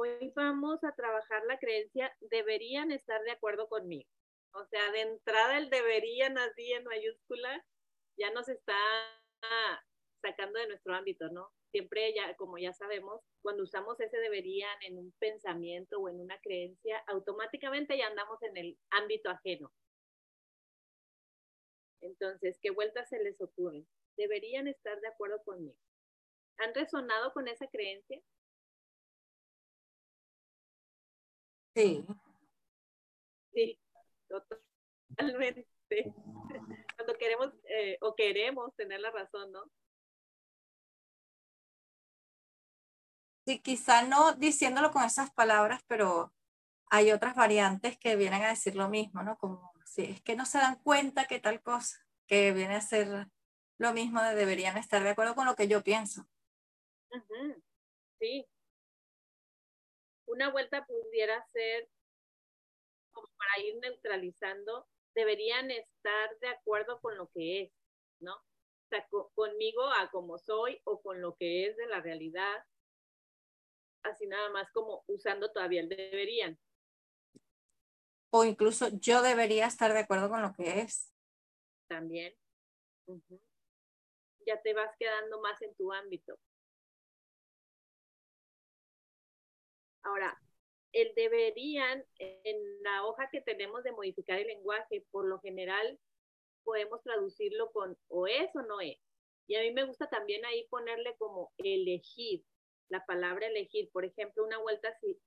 hoy vamos a trabajar la creencia, deberían estar de acuerdo conmigo. O sea, de entrada el deberían así en mayúscula ya nos está sacando de nuestro ámbito, ¿no? Siempre ya, como ya sabemos, cuando usamos ese deberían en un pensamiento o en una creencia, automáticamente ya andamos en el ámbito ajeno. Entonces, ¿qué vueltas se les ocurren? Deberían estar de acuerdo conmigo. ¿Han resonado con esa creencia? Sí. Sí, totalmente. Cuando queremos eh, o queremos tener la razón, ¿no? Sí, quizá no diciéndolo con esas palabras, pero hay otras variantes que vienen a decir lo mismo, ¿no? Como si es que no se dan cuenta que tal cosa, que viene a ser lo mismo de deberían estar de acuerdo con lo que yo pienso. Sí. Una vuelta pudiera ser como para ir neutralizando, deberían estar de acuerdo con lo que es, ¿no? O sea, conmigo a como soy o con lo que es de la realidad, así nada más como usando todavía el deberían. O incluso yo debería estar de acuerdo con lo que es. También. Ya te vas quedando más en tu ámbito. Ahora, el deberían, en la hoja que tenemos de modificar el lenguaje, por lo general podemos traducirlo con o es o no es. Y a mí me gusta también ahí ponerle como elegir, la palabra elegir. Por ejemplo, una vuelta si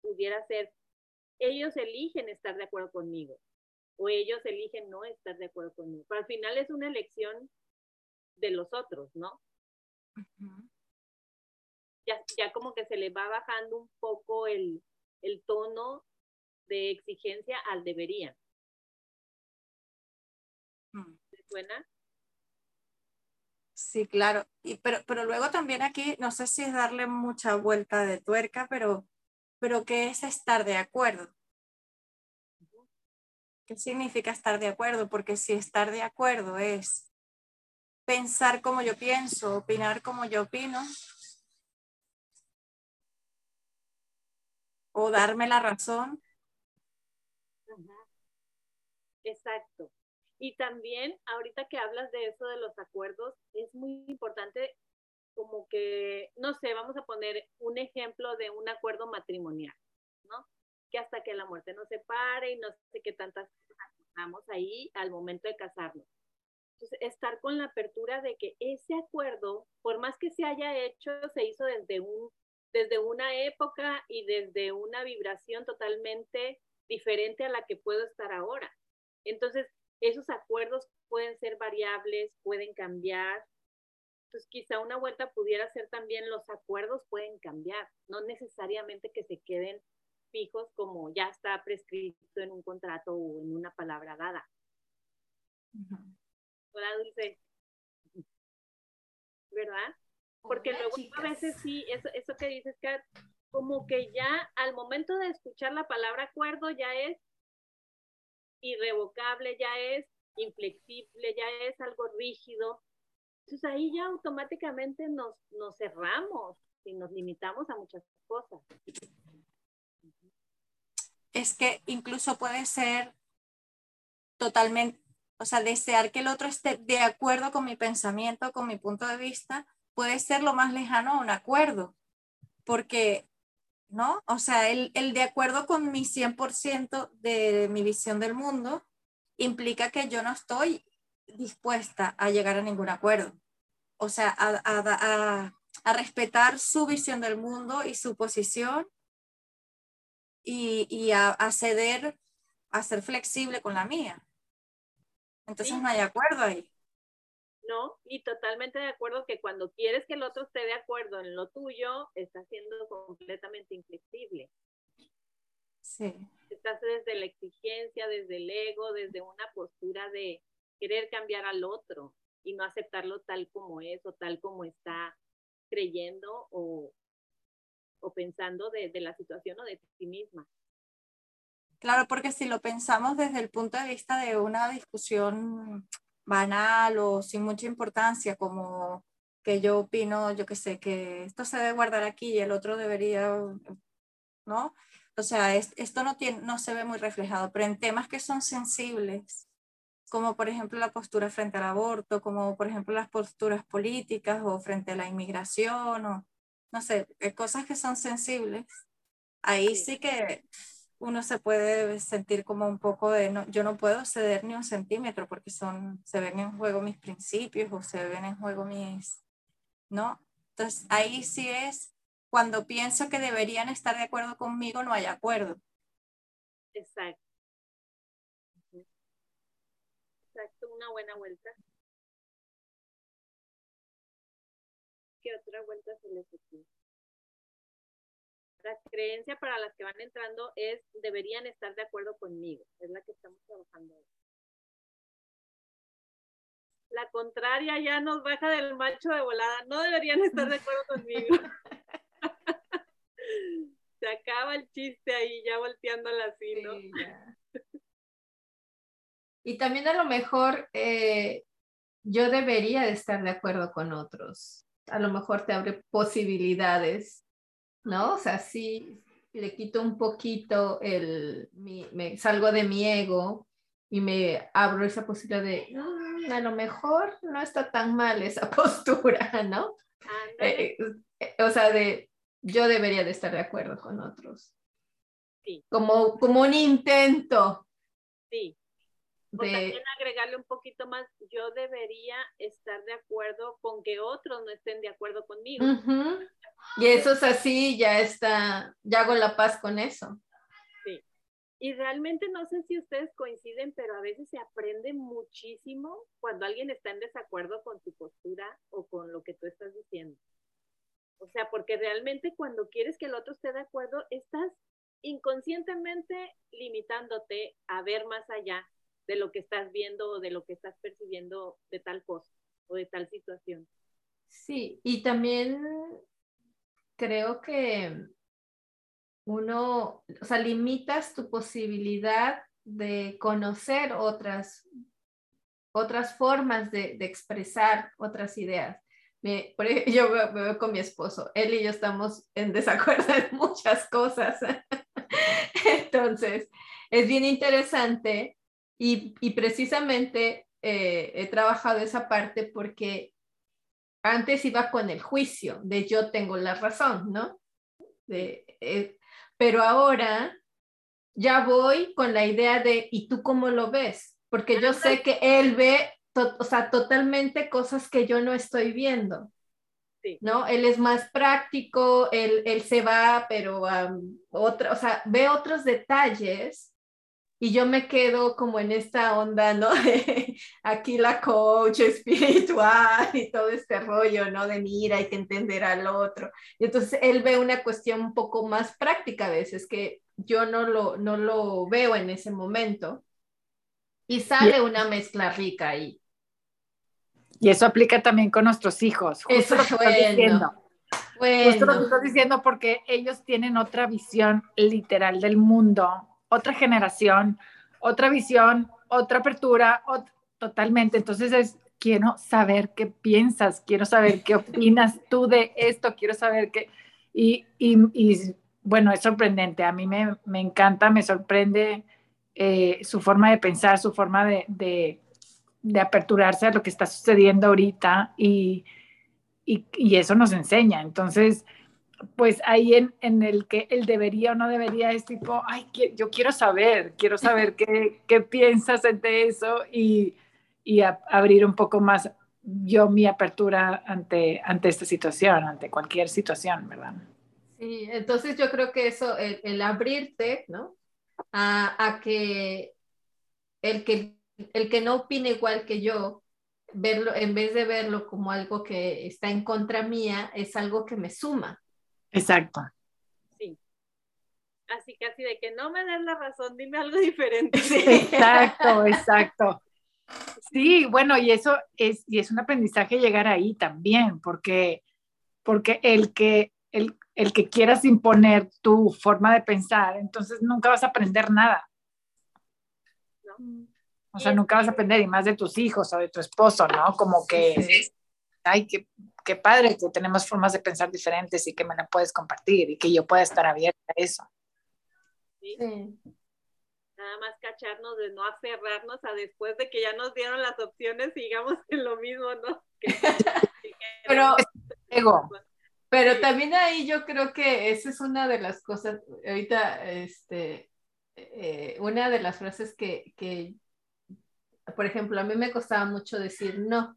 pudiera ser, ellos eligen estar de acuerdo conmigo o ellos eligen no estar de acuerdo conmigo. Pero al final es una elección de los otros, ¿no? Ya, ya como que se le va bajando un poco el, el tono de exigencia al deberían. Mm. ¿Te suena? Sí, claro. Y, pero, pero luego también aquí, no sé si es darle mucha vuelta de tuerca, pero, pero ¿qué es estar de acuerdo? ¿Qué significa estar de acuerdo? Porque si estar de acuerdo es pensar como yo pienso, opinar como yo opino, o darme la razón. Exacto. Y también, ahorita que hablas de eso de los acuerdos, es muy importante como que, no sé, vamos a poner un ejemplo de un acuerdo matrimonial, ¿no? Que hasta que la muerte nos separe y no sé qué tantas cosas acordamos ahí al momento de casarnos. Entonces, estar con la apertura de que ese acuerdo, por más que se haya hecho, se hizo desde un desde una época y desde una vibración totalmente diferente a la que puedo estar ahora. Entonces, esos acuerdos pueden ser variables, pueden cambiar. Entonces, quizá una vuelta pudiera ser también los acuerdos pueden cambiar, no necesariamente que se queden fijos como ya está prescrito en un contrato o en una palabra dada. Hola, Dulce. ¿Verdad? Porque luego a veces sí, eso, eso que dices, Kat, como que ya al momento de escuchar la palabra acuerdo ya es irrevocable, ya es inflexible, ya es algo rígido. Entonces ahí ya automáticamente nos, nos cerramos y nos limitamos a muchas cosas. Es que incluso puede ser totalmente, o sea, desear que el otro esté de acuerdo con mi pensamiento, con mi punto de vista, puede ser lo más lejano a un acuerdo, porque, ¿no? O sea, el, el de acuerdo con mi 100% de mi visión del mundo implica que yo no estoy dispuesta a llegar a ningún acuerdo. O sea, a, a, a, respetar su visión del mundo y su posición y, y a, ceder, a ser flexible con la mía. Entonces no hay acuerdo ahí. ¿No? Y totalmente de acuerdo que cuando quieres que el otro esté de acuerdo en lo tuyo, está siendo completamente inflexible. Sí. Estás desde la exigencia, desde el ego, desde una postura de querer cambiar al otro y no aceptarlo tal como es o tal como está creyendo o, o pensando de, de la situación o de ti misma. Claro, porque si lo pensamos desde el punto de vista de una discusión banal o sin mucha importancia, como que yo opino, yo que sé, que esto se debe guardar aquí y el otro debería ¿no? O sea, esto no, tiene, no se ve muy reflejado, pero en temas que son sensibles, como por ejemplo la postura frente al aborto, como por ejemplo las posturas políticas o frente a la inmigración, o no sé, eh, cosas que son sensibles, ahí sí que uno se puede sentir como un poco de, no, yo no puedo ceder ni un centímetro porque son, se ven en juego mis principios o se ven en juego mis, ¿no? Entonces ahí sí es cuando pienso que deberían estar de acuerdo conmigo, no hay acuerdo. Exacto. Exacto, una buena vuelta. ¿Qué otra vuelta se les ocurre? La creencia para las que van entrando es deberían estar de acuerdo conmigo. Es la que estamos trabajando hoy. La contraria ya nos baja del macho de volada. No deberían estar de acuerdo conmigo. Se acaba el chiste ahí, ya volteándola así, ¿no? y también a lo mejor eh, yo debería de estar de acuerdo con otros. A lo mejor te abre posibilidades ¿no? O sea, sí le quito un poquito el, me salgo de mi ego y me abro esa posibilidad de, mm, a lo mejor no está tan mal esa postura, ¿no? Eh, eh, o sea, de, yo debería de estar de acuerdo con otros. Sí. Como, como un intento. Sí. O también agregarle un poquito más, yo debería estar de acuerdo con que otros no estén de acuerdo conmigo. Y eso es así, ya está, ya hago la paz con eso. Sí. Y realmente no sé si ustedes coinciden, pero a veces se aprende muchísimo cuando alguien está en desacuerdo con tu postura o con lo que tú estás diciendo. O sea, porque realmente cuando quieres que el otro esté de acuerdo, estás inconscientemente limitándote a ver más allá de lo que estás viendo o de lo que estás percibiendo de tal cosa o de tal situación. Sí, y también creo que uno, o sea, limitas tu posibilidad de conocer otras, otras formas de, expresar otras ideas. Me, yo me veo con mi esposo, él y yo estamos en desacuerdo en muchas cosas. Entonces, es bien interesante y, y precisamente eh, he trabajado esa parte porque antes iba con el juicio de yo tengo la razón, ¿no? Eh, pero ahora ya voy con la idea de, ¿y tú cómo lo ves? Porque yo sé que él ve, o sea, totalmente cosas que yo no estoy viendo. ¿No? Él es más práctico, él, él se va, pero otra, o sea, ve otros detalles y yo me quedo como en esta onda, ¿no? Aquí la coach espiritual y todo este rollo, ¿no? De mira, hay que entender al otro. Y entonces él ve una cuestión un poco más práctica a veces que yo no lo, no lo veo en ese momento. Y sale una mezcla rica ahí. Y eso aplica también con nuestros hijos. Justo lo que bueno. diciendo. Bueno. Justo lo que estás diciendo porque ellos tienen otra visión literal del mundo otra generación, otra visión, otra apertura, totalmente. Entonces es, quiero saber qué piensas, quiero saber qué opinas tú de esto, quiero saber qué... Y, y, bueno, es sorprendente, a mí me, me encanta, me sorprende eh, su forma de pensar, su forma de, de, de, aperturarse a lo que está sucediendo ahorita y, y, y eso nos enseña. Entonces, pues ahí en, en, el que él debería o no debería es tipo, ay, yo quiero saber, quiero saber qué, qué piensas de eso y, y abrir un poco más yo mi apertura ante, ante esta situación, ante cualquier situación, ¿verdad? Sí, entonces yo creo que eso, el, abrirte, ¿no? A, a, que el que el que no opine igual que yo, verlo, en vez de verlo como algo que está en contra mía, es algo que me suma. Exacto. Sí. Así que así de que no me des la razón, dime algo diferente. exacto, exacto. Sí, bueno, y eso es, y es un aprendizaje llegar ahí también, porque, porque el que, el, el que quieras imponer tu forma de pensar, entonces nunca vas a aprender nada. O sea, nunca vas a aprender, y más de tus hijos o de tu esposo, ¿no? Como que, ay, qué, padre que tenemos formas de pensar diferentes y que me la puedes compartir y que yo pueda estar abierta a eso. ¿sí? Nada más cacharnos de no aferrarnos a después de que ya nos dieron las opciones, sigamos en lo mismo, ¿no? pero, pero también ahí yo creo que esa es una de las cosas, ahorita, este, eh, una de las frases que, que, por ejemplo, a mí me costaba mucho decir no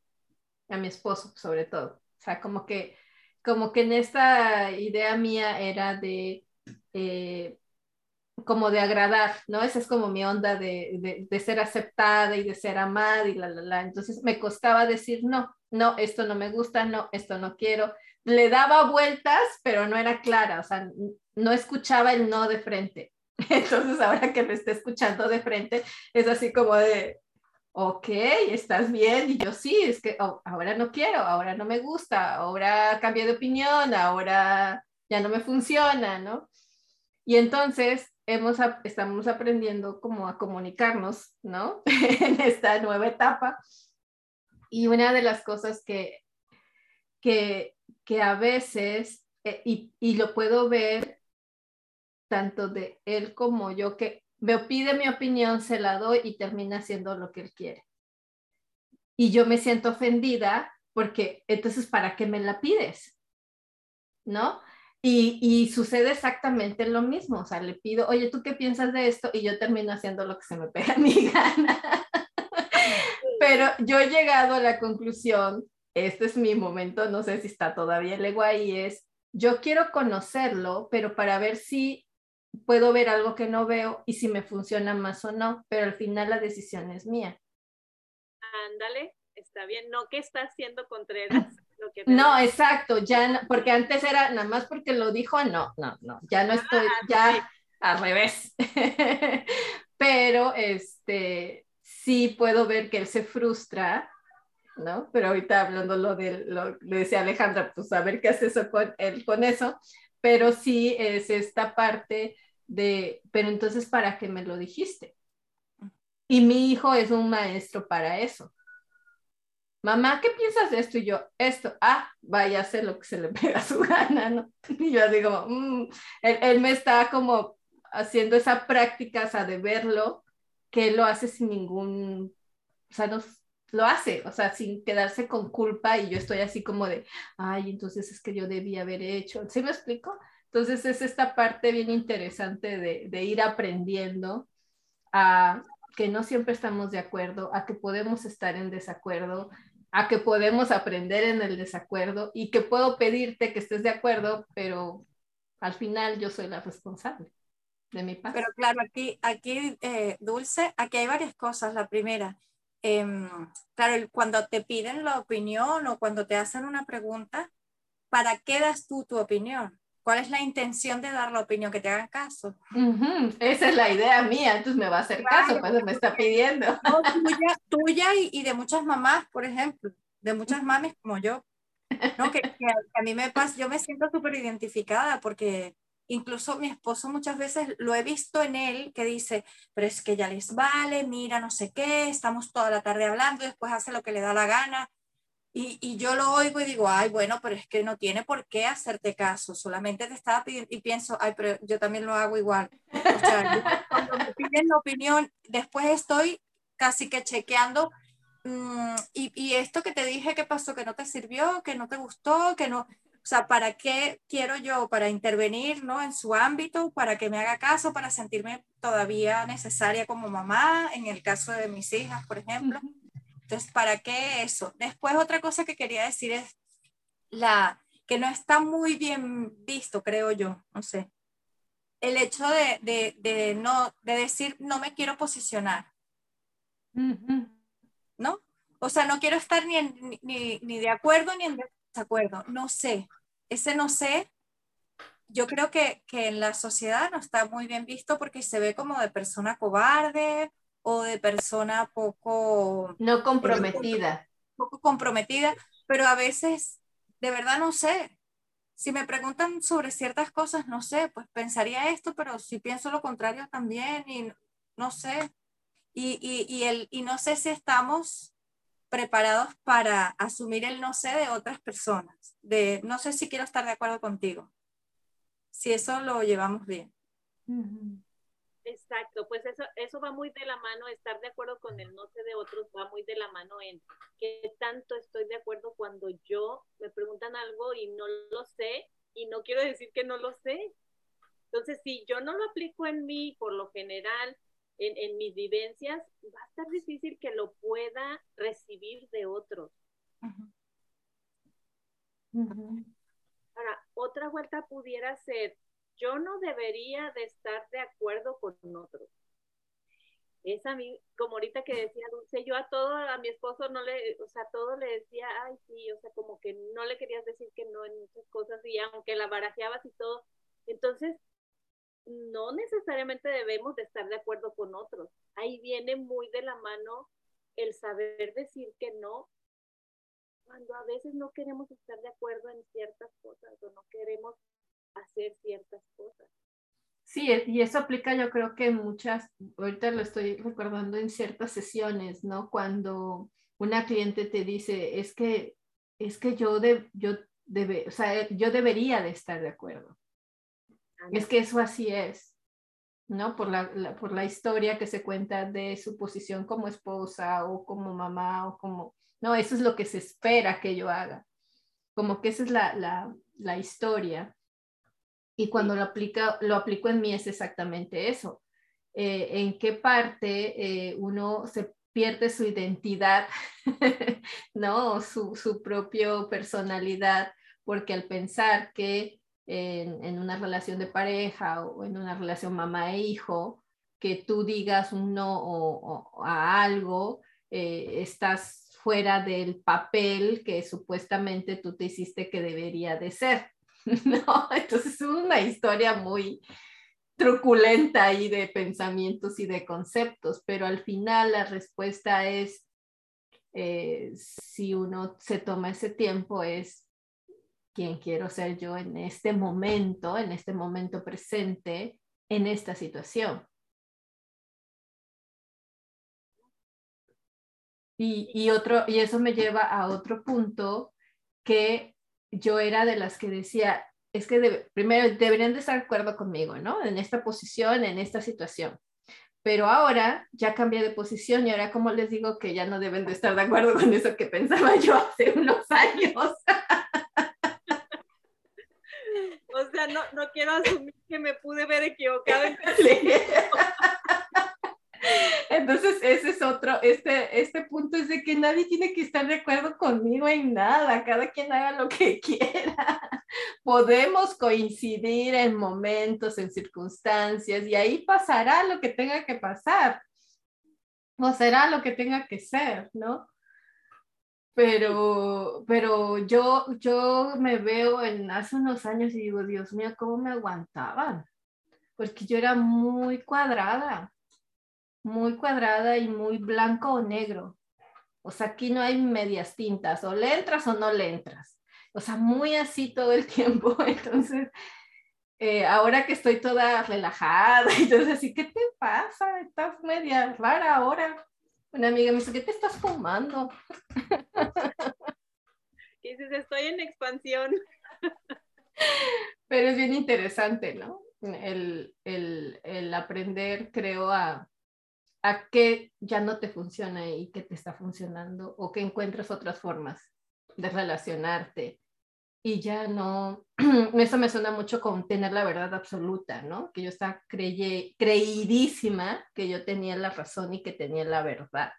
a mi esposo, sobre todo. O sea, como que, como que en esta idea mía era de, eh, como de agradar, ¿no? Esa es como mi onda de, de, ser aceptada y de ser amada y la, la, la. Entonces me costaba decir no, no, esto no me gusta, no, esto no quiero. Le daba vueltas, pero no era clara, o sea, no escuchaba el no de frente. Entonces ahora que me está escuchando de frente, es así como de, ok, estás bien. Y yo sí, es que oh, ahora no quiero, ahora no me gusta, ahora cambié de opinión, ahora ya no me funciona, ¿no? Y entonces hemos, estamos aprendiendo como a comunicarnos, ¿no? en esta nueva etapa. Y una de las cosas que, que, que a veces, eh, y, y lo puedo ver tanto de él como yo, que me pide mi opinión, se la doy y termina haciendo lo que él quiere. Y yo me siento ofendida porque entonces, ¿para qué me la pides? ¿No? Y, y, sucede exactamente lo mismo, o sea, le pido, oye, ¿tú qué piensas de esto? Y yo termino haciendo lo que se me pega a mi gana. Pero yo he llegado a la conclusión, este es mi momento, no sé si está todavía el ego ahí, es, yo quiero conocerlo, pero para ver si puedo ver algo que no veo y si me funciona más o no, pero al final la decisión es mía. Ándale, está bien, no que estás haciendo Contreras. Lo que no, exacto, ya, porque antes era nada más porque lo dijo, no, no, no, ya no estoy, ah, ya al revés. pero este, sí puedo ver que él se frustra, ¿no? Pero ahorita hablando lo de, lo, le decía Alejandra, pues a ver qué hace eso con él con eso, pero sí es esta parte de, pero entonces, ¿para qué me lo dijiste? Y mi hijo es un maestro para eso. Mamá, ¿qué piensas de esto? Y yo, esto, ah, vaya a lo que se le pega a su gana, ¿no? Y yo digo, mm". él, él, me está como haciendo esa práctica, o sea, de verlo, que él lo hace sin ningún, o sea, no, lo hace, o sea, sin quedarse con culpa y yo estoy así como de, ay, entonces es que yo debía haber hecho, ¿sí me explico? Entonces es esta parte bien interesante de, de ir aprendiendo a que no siempre estamos de acuerdo, a que podemos estar en desacuerdo, a que podemos aprender en el desacuerdo y que puedo pedirte que estés de acuerdo, pero al final yo soy la responsable de mi paz. Pero claro, aquí, aquí eh, Dulce, aquí hay varias cosas. La primera, Em, claro, cuando te piden la opinión o cuando te hacen una pregunta, ¿para qué das tú tu opinión? ¿Cuál es la intención de dar la opinión? Que te hagan caso. Esa es la idea mía, entonces me va a hacer caso cuando me está pidiendo. tuya, y, de muchas mamás, por ejemplo, de muchas mamis como yo. ¿no? Que, que a mí me pasa, yo me siento súper identificada porque Incluso mi esposo muchas veces lo he visto en él que dice, pero es que ya les vale, mira, no sé qué, estamos toda la tarde hablando y después hace lo que le da la gana. Y, y, yo lo oigo y digo, ay, bueno, pero es que no tiene por qué hacerte caso, solamente te estaba pidiendo y pienso, ay, pero yo también lo hago igual. Cuando me piden la opinión, después estoy casi que chequeando, mmm, y, y, esto que te dije, ¿qué pasó? ¿Que no te sirvió? ¿Que no te gustó? ¿Que no? O sea, ¿para qué quiero yo? Para intervenir ¿no? en su ámbito, para que me haga caso, para sentirme todavía necesaria como mamá, en el caso de mis hijas, por ejemplo. Entonces, ¿para qué eso? Después, otra cosa que quería decir es la que no está muy bien visto, creo yo, no sé. El hecho de, de, de no, de decir, no me quiero posicionar. ¿No? O sea, no quiero estar ni, en, ni, ni de acuerdo ni en acuerdo, no sé. Ese no sé, yo creo que, que en la sociedad no está muy bien visto porque se ve como de persona cobarde o de persona poco... No comprometida. poco comprometida, pero a veces, de verdad no sé. Si me preguntan sobre ciertas cosas, no sé, pues pensaría esto, pero si pienso lo contrario también y no sé. Y, y, y, el, y no sé si estamos preparados para asumir el no sé de otras personas, de no sé si quiero estar de acuerdo contigo, si eso lo llevamos bien. Exacto, pues eso, eso va muy de la mano, estar de acuerdo con el no sé de otros va muy de la mano en qué tanto estoy de acuerdo cuando yo me preguntan algo y no lo sé y no quiero decir que no lo sé. Entonces, si yo no lo aplico en mí, por lo general, en, en mis vivencias, va a estar difícil que lo pueda recibir de otros. Ahora, otra vuelta pudiera ser, yo no debería de estar de acuerdo con otros. Es a mí, como ahorita que decía Dulce, yo a todo, a mi esposo no le, o sea, todo le decía, ay, sí, o sea, como que no le querías decir que no en muchas cosas y aunque la barajeabas y todo, entonces no necesariamente debemos de estar de acuerdo con otros. Ahí viene muy de la mano el saber decir que no cuando a veces no queremos estar de acuerdo en ciertas cosas o no queremos hacer ciertas cosas. Sí, y eso aplica yo creo que muchas, ahorita lo estoy recordando en ciertas sesiones, ¿no? Cuando una cliente te dice, es que, es que yo, de, yo, debe, o sea, yo debería de estar de acuerdo. Es que eso así es, ¿no? Por la, por la historia que se cuenta de su posición como esposa o como mamá o como, no, eso es lo que se espera que yo haga. Como que esa es la, la, la historia. Y cuando lo, aplica, lo aplico en mí es exactamente eso. Eh, en qué parte eh, uno se pierde su identidad, ¿no? Su, su propia personalidad, porque al pensar que en, una relación de pareja o en una relación mamá e hijo, que tú digas un no o, a algo, eh, estás fuera del papel que supuestamente tú te hiciste que debería de ser. ¿no? Entonces es una historia muy truculenta ahí de pensamientos y de conceptos, pero al final la respuesta es, eh, si uno se toma ese tiempo, es quién quiero ser yo en este momento, en este momento presente, en esta situación. Y, y, otro, y eso me lleva a otro punto que yo era de las que decía, es que primero deberían de estar de acuerdo conmigo, ¿no? En esta posición, en esta situación. Pero ahora ya cambié de posición y ahora como les digo que ya no deben de estar de acuerdo con eso que pensaba yo hace unos años. O sea, no, no quiero asumir que me pude ver equivocado. En Entonces, ese es otro, este, este punto es de que nadie tiene que estar de acuerdo conmigo en nada, cada quien haga lo que quiera. Podemos coincidir en momentos, en circunstancias, y ahí pasará lo que tenga que pasar, o será lo que tenga que ser, ¿no? Pero, pero yo, yo me veo en hace unos años y digo, Dios mío, ¿cómo me aguantaban? Porque yo era muy cuadrada muy cuadrada y muy blanco o negro. O sea, aquí no hay medias tintas, o le entras o no le entras. O sea, muy así todo el tiempo. Entonces, eh, ahora que estoy toda relajada, entonces así, ¿qué te pasa? Estás media rara ahora. Una amiga me dice, ¿qué te estás fumando? Y dices, estoy en expansión. Pero es bien interesante, ¿no? El, el, el aprender, creo, a, a qué ya no te funciona y qué te está funcionando o que encuentras otras formas de relacionarte y ya no, eso me suena mucho con tener la verdad absoluta, ¿no? Que yo estaba creyé, creidísima que yo tenía la razón y que tenía la verdad.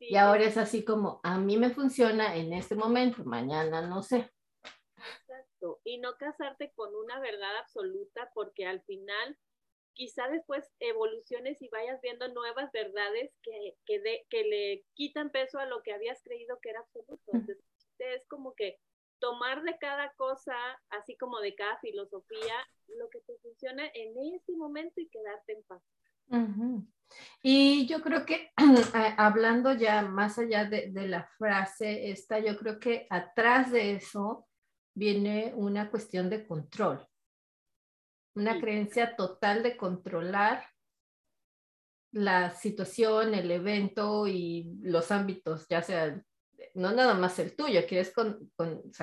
Y ahora es así como, a mí me funciona en este momento, mañana no sé. Exacto. Y no casarte con una verdad absoluta porque al final quizá después evoluciones y vayas viendo nuevas verdades que, que, que le quitan peso a lo que habías creído que era absoluto. Entonces, es como que tomar de cada cosa, así como de cada filosofía, lo que te funciona en ese momento y quedarte en paz. Y yo creo que hablando ya más allá de, de, la frase esta, yo creo que atrás de eso viene una cuestión de control. Una creencia total de controlar la situación, el evento y los ámbitos, ya sea, no nada más el tuyo, quieres con,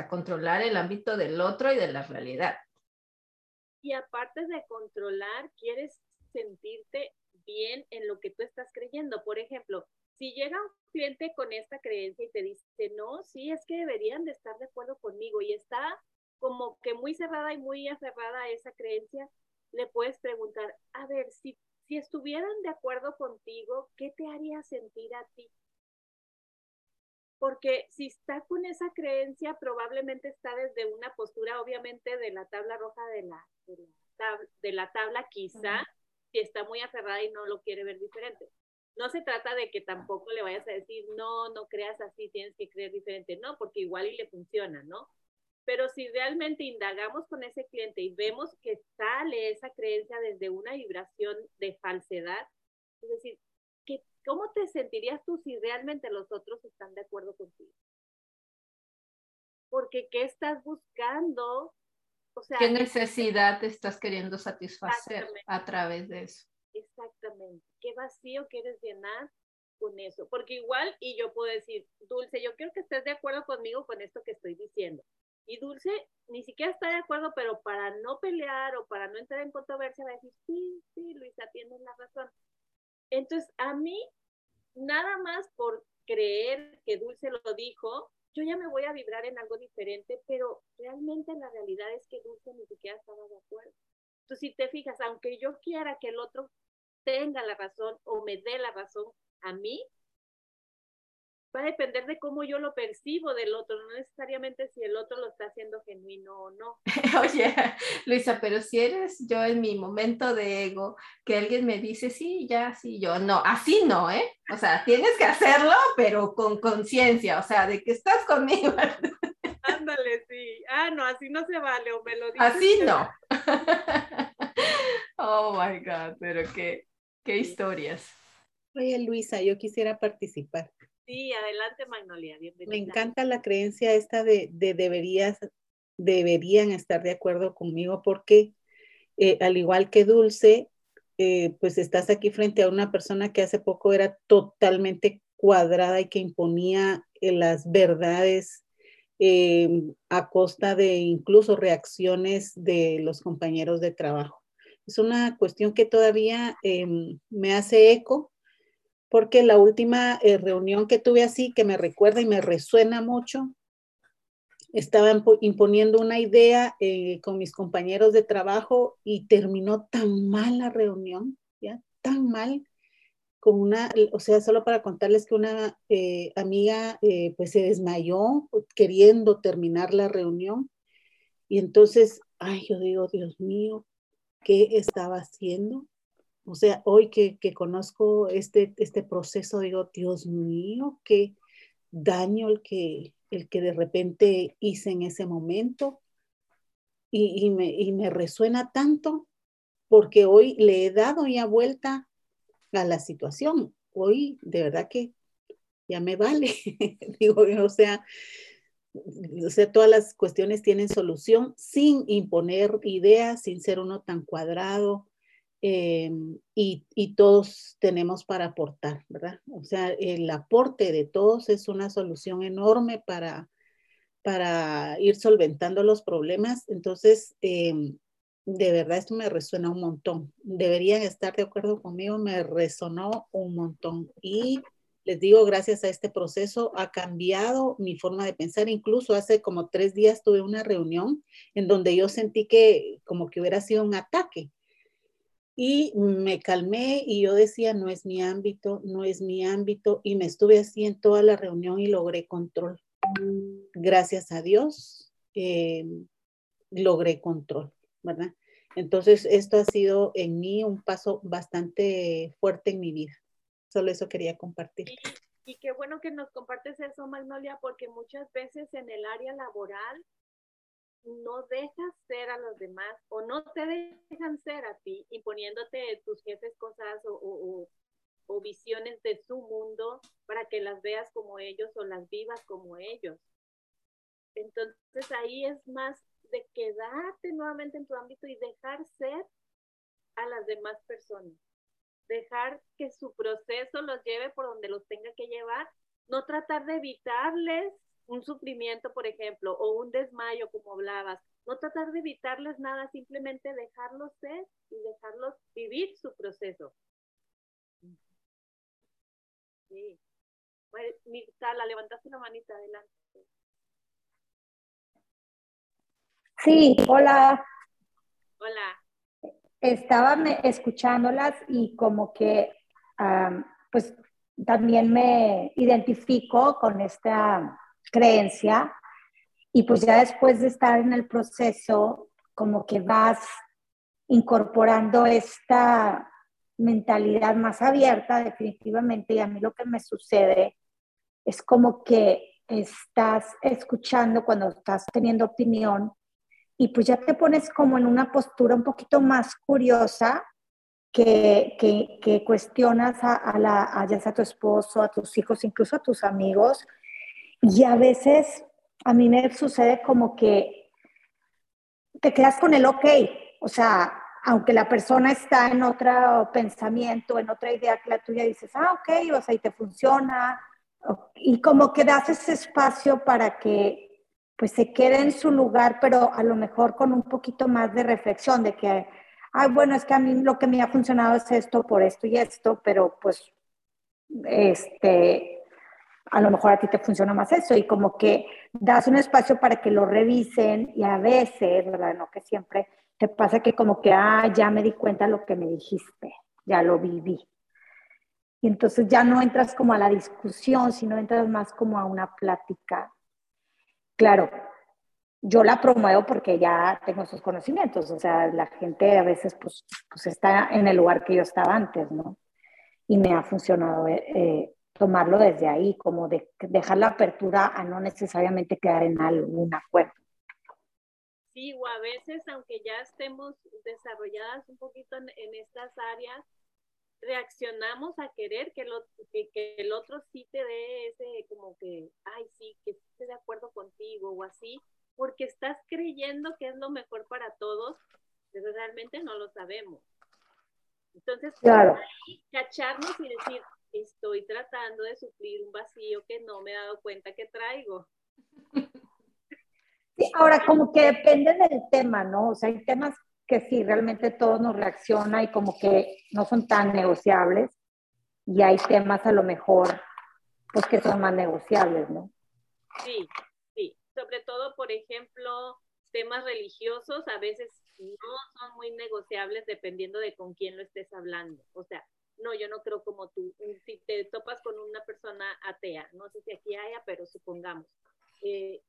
controlar el ámbito del otro y de la realidad. y aparte de controlar, quieres sentirte bien en lo que tú estás creyendo. Por ejemplo, si llega un cliente con esta creencia y te dice, no, sí, es que deberían de estar de acuerdo conmigo y está como que muy cerrada y muy aferrada a esa creencia, le puedes preguntar, a ver, si, si estuvieran de acuerdo contigo, ¿qué te haría sentir a ti? Porque si está con esa creencia, probablemente está desde una postura, obviamente, de la tabla roja de la, de la, tabla, quizá, si está muy aferrada y no lo quiere ver diferente. No se trata de que tampoco le vayas a decir, no, no creas así, tienes que creer diferente, no, porque igual y le funciona, ¿no? Pero si realmente indagamos con ese cliente y vemos que sale esa creencia desde una vibración de falsedad, es decir, ¿qué, ¿cómo te sentirías tú si realmente los otros están de acuerdo contigo? Porque ¿qué estás buscando? O sea, ¿Qué necesidad estás queriendo satisfacer a través de eso? Exactamente. ¿Qué vacío quieres llenar con eso? Porque igual, y yo puedo decir, Dulce, yo quiero que estés de acuerdo conmigo con esto que estoy diciendo. Y Dulce ni siquiera está de acuerdo, pero para no pelear o para no entrar en controversia va a decir, sí, sí, Luisa, tienes la razón. Entonces, a mí, nada más por creer que Dulce lo dijo, yo ya me voy a vibrar en algo diferente, pero realmente la realidad es que Dulce ni siquiera estaba de acuerdo. Entonces, si te fijas, aunque yo quiera que el otro tenga la razón o me dé la razón a mí, va a depender de cómo yo lo percibo del otro, no necesariamente si el otro lo está haciendo genuino o no. Oye, Luisa, pero si eres yo en mi momento de ego, que alguien me dice, sí, ya, sí, yo, no, así no, ¿eh? O sea, tienes que hacerlo, pero con conciencia, o sea, de que estás conmigo. Ándale, sí. Ah, no, así no se vale, o me lo dices. Así no. oh my God, pero qué, qué historias. Oye, Luisa, yo quisiera participar. Sí, adelante Magnolia, bienvenida. Me encanta la creencia esta de, deberías, deberían estar de acuerdo conmigo porque eh, al igual que Dulce, eh, pues estás aquí frente a una persona que hace poco era totalmente cuadrada y que imponía eh, las verdades a costa de incluso reacciones de los compañeros de trabajo. Es una cuestión que todavía em, me hace eco porque la última eh, reunión que tuve así, que me recuerda y me resuena mucho, estaba imponiendo una idea eh, con mis compañeros de trabajo y terminó tan mal la reunión, ¿ya? Tan mal, con una, o sea, solo para contarles que una eh, amiga pues se desmayó queriendo terminar la reunión y entonces, ay, yo digo, Dios mío, ¿qué estaba haciendo? O sea, hoy que, conozco este, este proceso, digo, Dios mío, qué daño el que, el que de repente hice en ese momento. Y, me, y me resuena tanto porque hoy le he dado ya vuelta a la situación. Hoy de verdad que ya me vale. digo, o sea, o sea, todas las cuestiones tienen solución sin imponer ideas, sin ser uno tan cuadrado, eh, y, todos tenemos para aportar, ¿verdad? O sea, el aporte de todos es una solución enorme para, para ir solventando los problemas. Entonces, eh, de verdad esto me resuena un montón. Deberían estar de acuerdo conmigo, me resonó un montón. Y les digo, gracias a este proceso ha cambiado mi forma de pensar. Incluso hace como tres días tuve una reunión en donde yo sentí que como que hubiera sido un ataque y me calmé y yo decía, no es mi ámbito, no es mi ámbito, y me estuve así en toda la reunión y logré control. Gracias a Dios, eh, logré control, ¿verdad? Entonces, esto ha sido en mí un paso bastante fuerte en mi vida. Solo eso quería compartir. Y, y qué bueno que nos compartes eso, Magnolia, porque muchas veces en el área laboral no dejas ser a los demás o no te dejan ser a ti, imponiéndote tus jefes cosas o, visiones de su mundo para que las veas como ellos o las vivas como ellos. Entonces ahí es más de quedarte nuevamente en tu ámbito y dejar ser a las demás personas. Dejar que su proceso los lleve por donde los tenga que llevar, no tratar de evitarles un sufrimiento, por ejemplo, o un desmayo, como hablabas, no tratar de evitarles nada, simplemente dejarlos ser y dejarlos vivir su proceso. Sí. Pues, la levantaste la manita, adelante. Sí, hola. Hola. Estaba escuchándolas y como que, pues, también me identifico con esta creencia y pues ya después de estar en el proceso, como que vas incorporando esta mentalidad más abierta definitivamente y a mí lo que me sucede es como que estás escuchando cuando estás teniendo opinión y pues ya te pones como en una postura un poquito más curiosa que, que, cuestionas a, la, ya sea a tu esposo, a tus hijos, incluso a tus amigos. Y a veces a mí me sucede como que te quedas con el ok, o sea, aunque la persona está en otro pensamiento, en otra idea que la tuya, dices, ah, ok, o sea, y te funciona, y como que das ese espacio para que pues se quede en su lugar, pero a lo mejor con un poquito más de reflexión de que, ay, bueno, es que a mí lo que me ha funcionado es esto por esto y esto, pero pues, este, a lo mejor a ti te funciona más eso y como que das un espacio para que lo revisen y a veces, ¿verdad? No que siempre te pasa que como que, ah, ya me di cuenta lo que me dijiste, ya lo viví. Y entonces ya no entras como a la discusión, sino entras más como a una plática. Claro, yo la promuevo porque ya tengo esos conocimientos, o sea, la gente a veces pues, pues está en el lugar que yo estaba antes, ¿no? Y me ha funcionado eh, eh, tomarlo desde ahí, como de dejar la apertura a no necesariamente quedar en algún acuerdo. Sí, o a veces, aunque ya estemos desarrolladas un poquito en, en estas áreas, reaccionamos a querer que, lo, que, el otro sí te dé ese como que, ay, sí, que esté de acuerdo contigo o así, porque estás creyendo que es lo mejor para todos, pero realmente no lo sabemos. Entonces, claro. cacharnos y decir, estoy tratando de suplir un vacío que no me he dado cuenta que traigo. Sí, ahora como que depende del tema, ¿no? O sea, hay temas que sí, realmente todo nos reacciona y como que no son tan negociables y hay temas a lo mejor pues que son más negociables, ¿no? Sí, sí, sobre todo, por ejemplo, temas religiosos a veces no son muy negociables dependiendo de con quién lo estés hablando. O sea, no, yo no creo como tú. Si te topas con una persona atea, no sé si aquí haya, pero supongamos. Eh,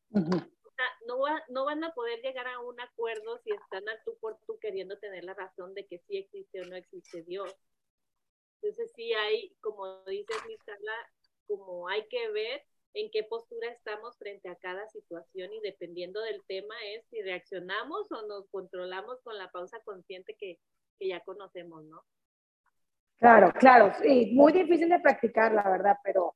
no, no van a poder llegar a un acuerdo si están a tú por tú queriendo tener la razón de que sí existe o no existe Dios. Entonces sí hay, como dices, Mistala, como hay que ver en qué postura estamos frente a cada situación y dependiendo del tema es si reaccionamos o nos controlamos con la pausa consciente que, que ya conocemos, ¿no? Claro, claro, sí, muy difícil de practicar, la verdad, pero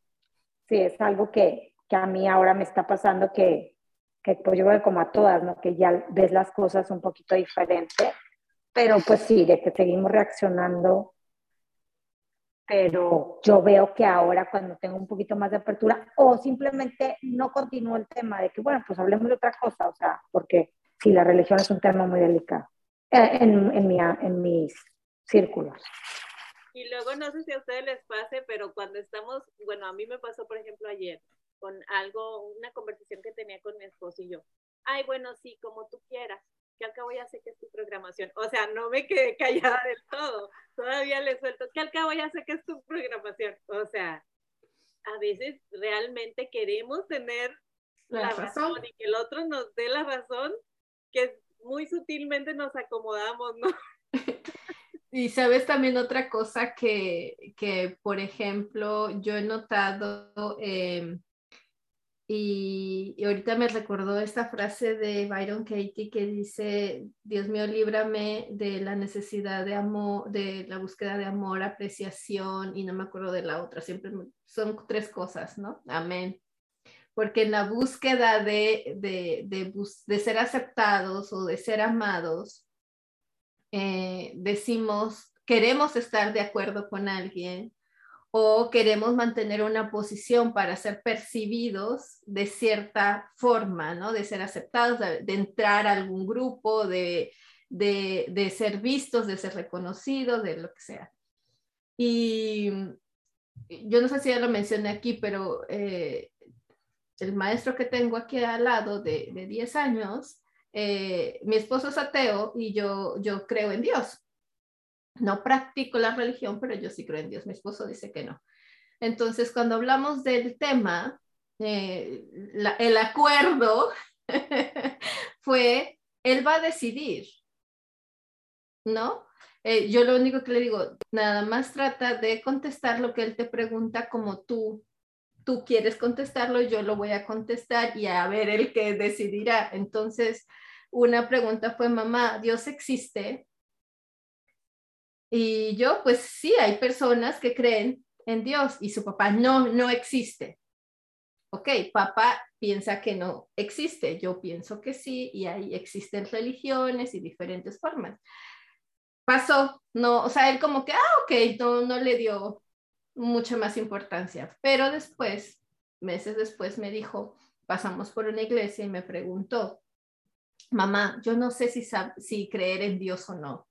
sí, es algo que, que a mí ahora me está pasando que, que pues yo creo como a todas, ¿no? Que ya ves las cosas un poquito diferente, pero pues sí, de que seguimos reaccionando, pero yo veo que ahora cuando tengo un poquito más de apertura o simplemente no continúo el tema de que, bueno, pues hablemos de otra cosa, o sea, porque sí, la religión es un tema muy delicado eh, en, en, mi, en mis círculos. Y luego no sé si a ustedes les pase, pero cuando estamos, bueno, a mí me pasó, por ejemplo, ayer, con algo, una conversación que tenía con mi esposo y yo. Ay, bueno, sí, como tú quieras, que al cabo ya sé que es tu programación. O sea, no me quedé callada del todo. Todavía le suelto, que al cabo ya sé que es tu programación. O sea, a veces realmente queremos tener la, razón. y que el otro nos dé la razón, que muy sutilmente nos acomodamos, ¿no? Y sabes también otra cosa que, que por ejemplo, yo he notado eh, y, ahorita me recordó esta frase de Byron Katie que dice, Dios mío, líbrame de la necesidad de amor, de la búsqueda de amor, apreciación, y no me acuerdo de la otra, siempre son tres cosas, ¿no? Amén. Porque en la búsqueda de, de, de, de ser aceptados o de ser amados, eh, decimos, queremos estar de acuerdo con alguien o queremos mantener una posición para ser percibidos de cierta forma, ¿no? De ser aceptados, de, entrar a algún grupo, de, de, ser vistos, de ser reconocidos, de lo que sea. Y yo no sé si ya lo mencioné aquí, pero eh, el maestro que tengo aquí al lado de, de 10 años, eh, mi esposo es ateo y yo, yo creo en Dios. No practico la religión, pero yo sí creo en Dios. Mi esposo dice que no. Entonces, cuando hablamos del tema, eh, el acuerdo fue, él va a decidir, ¿no? Eh, yo lo único que le digo, nada más trata de contestar lo que él te pregunta como tú, tú quieres contestarlo, yo lo voy a contestar y a ver el que decidirá. Entonces, una pregunta fue, mamá, ¿Dios existe? Y yo, pues sí, hay personas que creen en Dios y su papá no, no existe. Ok, papá piensa que no existe, yo pienso que sí, y ahí existen religiones y diferentes formas. Pasó, no, o sea, él como que, ah, ok, no, no le dio mucha más importancia, pero después, meses después me dijo, pasamos por una iglesia y me preguntó, mamá, yo no sé si, si creer en Dios o no.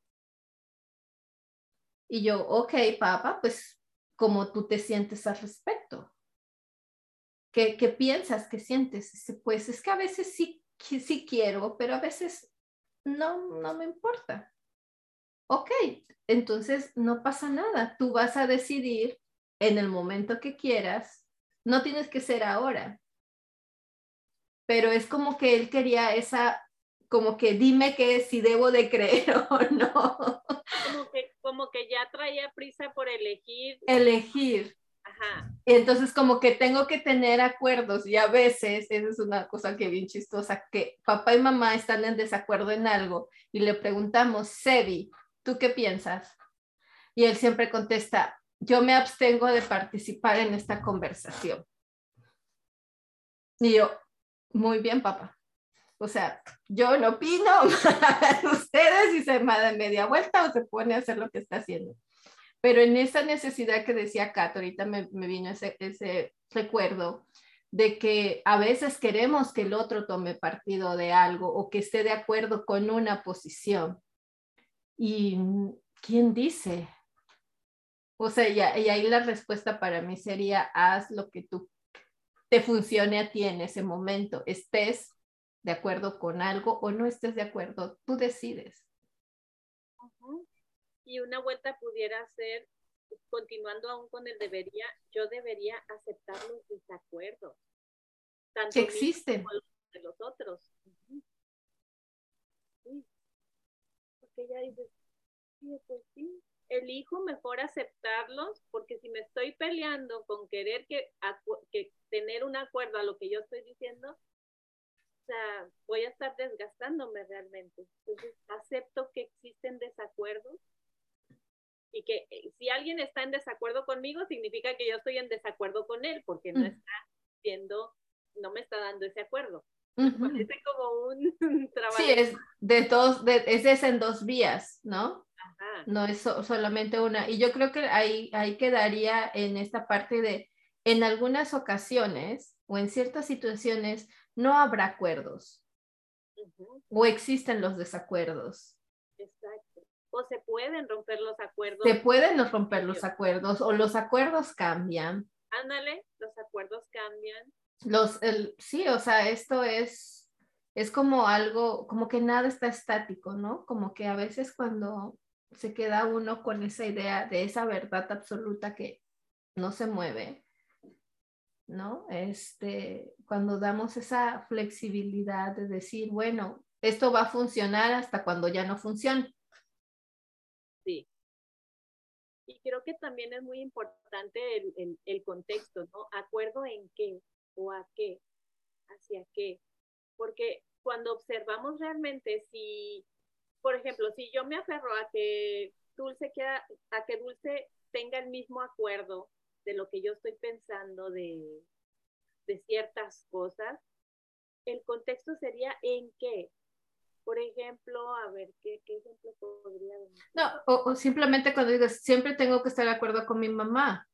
Y yo, ok, papá, pues, ¿cómo tú te sientes al respecto? ¿Qué, qué piensas? ¿Qué sientes? Pues es que a veces sí, sí quiero, pero a veces no, no me importa. Ok, entonces no pasa nada. Tú vas a decidir en el momento que quieras. No tienes que ser ahora. Pero es como que él quería esa, como que dime que si debo de creer o no como que ya traía prisa por elegir. Elegir. Ajá. Y entonces como que tengo que tener acuerdos y a veces, esa es una cosa que bien chistosa, que papá y mamá están en desacuerdo en algo y le preguntamos, Sebi, ¿tú qué piensas? Y él siempre contesta, yo me abstengo de participar en esta conversación. Y yo, muy bien, papá. O sea, yo no opino, ustedes y se da media vuelta o se pone a hacer lo que está haciendo. Pero en esa necesidad que decía Kat, ahorita me, me vino ese, ese recuerdo de que a veces queremos que el otro tome partido de algo o que esté de acuerdo con una posición. ¿Y quién dice? O sea, y ahí la respuesta para mí sería, haz lo que tú te funcione a ti en ese momento, estés de acuerdo con algo o no estés de acuerdo, tú decides. Y una vuelta pudiera ser, continuando aún con el debería, yo debería aceptar los desacuerdos. Tanto existen. Como de los otros. Porque ya dices, sí, pues sí, elijo mejor aceptarlos porque si me estoy peleando con querer que, que tener un acuerdo a lo que yo estoy diciendo, sea, voy a estar desgastándome realmente. Entonces, acepto que existen desacuerdos y que eh, si alguien está en desacuerdo conmigo, significa que yo estoy en desacuerdo con él, porque no mm. está siendo, no me está dando ese acuerdo. Parece como un, trabajo. Sí, es de dos, de, es en dos vías, ¿no? No es solamente una. Y yo creo que ahí, ahí quedaría en esta parte de, en algunas ocasiones o en ciertas situaciones, no habrá acuerdos o existen los desacuerdos. Exacto. O se pueden romper los acuerdos. Se pueden romper los acuerdos o los acuerdos cambian. Ándale, los acuerdos cambian. Los, el, sí, o sea, esto es, es como algo, como que nada está estático, ¿no? Como que a veces cuando se queda uno con esa idea de esa verdad absoluta que no se mueve, ¿no? Este, cuando damos esa flexibilidad de decir, bueno, esto va a funcionar hasta cuando ya no funcione. Sí. Y creo que también es muy importante el, el, contexto, ¿no? Acuerdo en qué o a qué, hacia qué. Porque cuando observamos realmente si, por ejemplo, si yo me aferro a que Dulce quiera, a que Dulce tenga el mismo acuerdo de lo que yo estoy pensando de, ciertas cosas, el contexto sería en qué. Por ejemplo, a ver, ¿qué, ejemplo podría No, o, simplemente cuando digo, siempre tengo que estar de acuerdo con mi mamá.